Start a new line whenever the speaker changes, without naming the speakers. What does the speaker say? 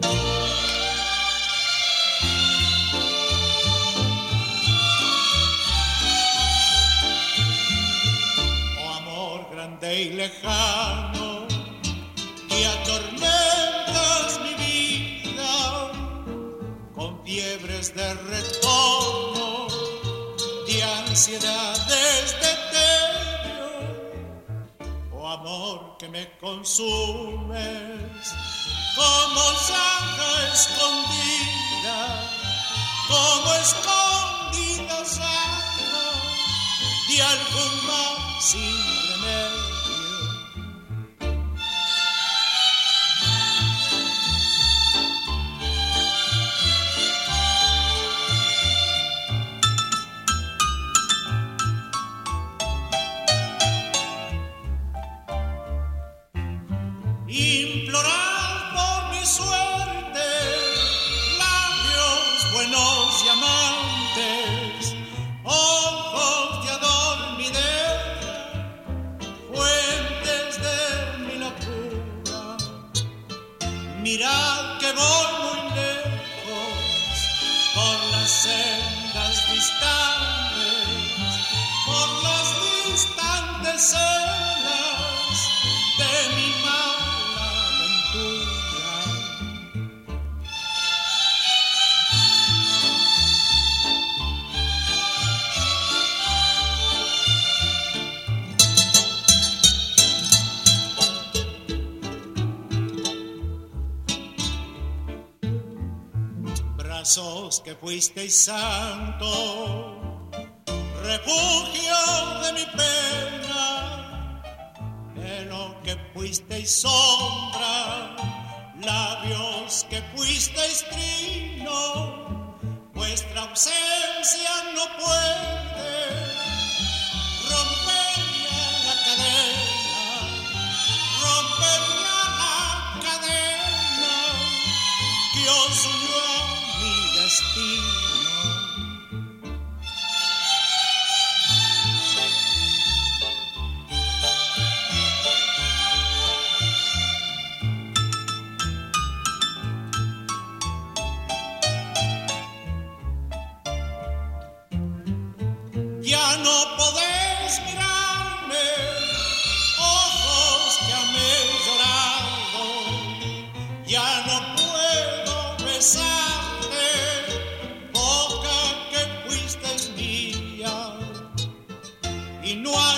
Oh amor grande y lejano, que atormentas mi vida con fiebres de retorno, de ansiedades de Oh amor que me consumes como zanja escondida, como escondida zanja de algún mal sin que fuisteis santo, refugio de mi pena, en lo que fuisteis sombra, labios que fuisteis trino, vuestra ausencia no puede romper la cadena, romper la cadena. Que os unió ya no como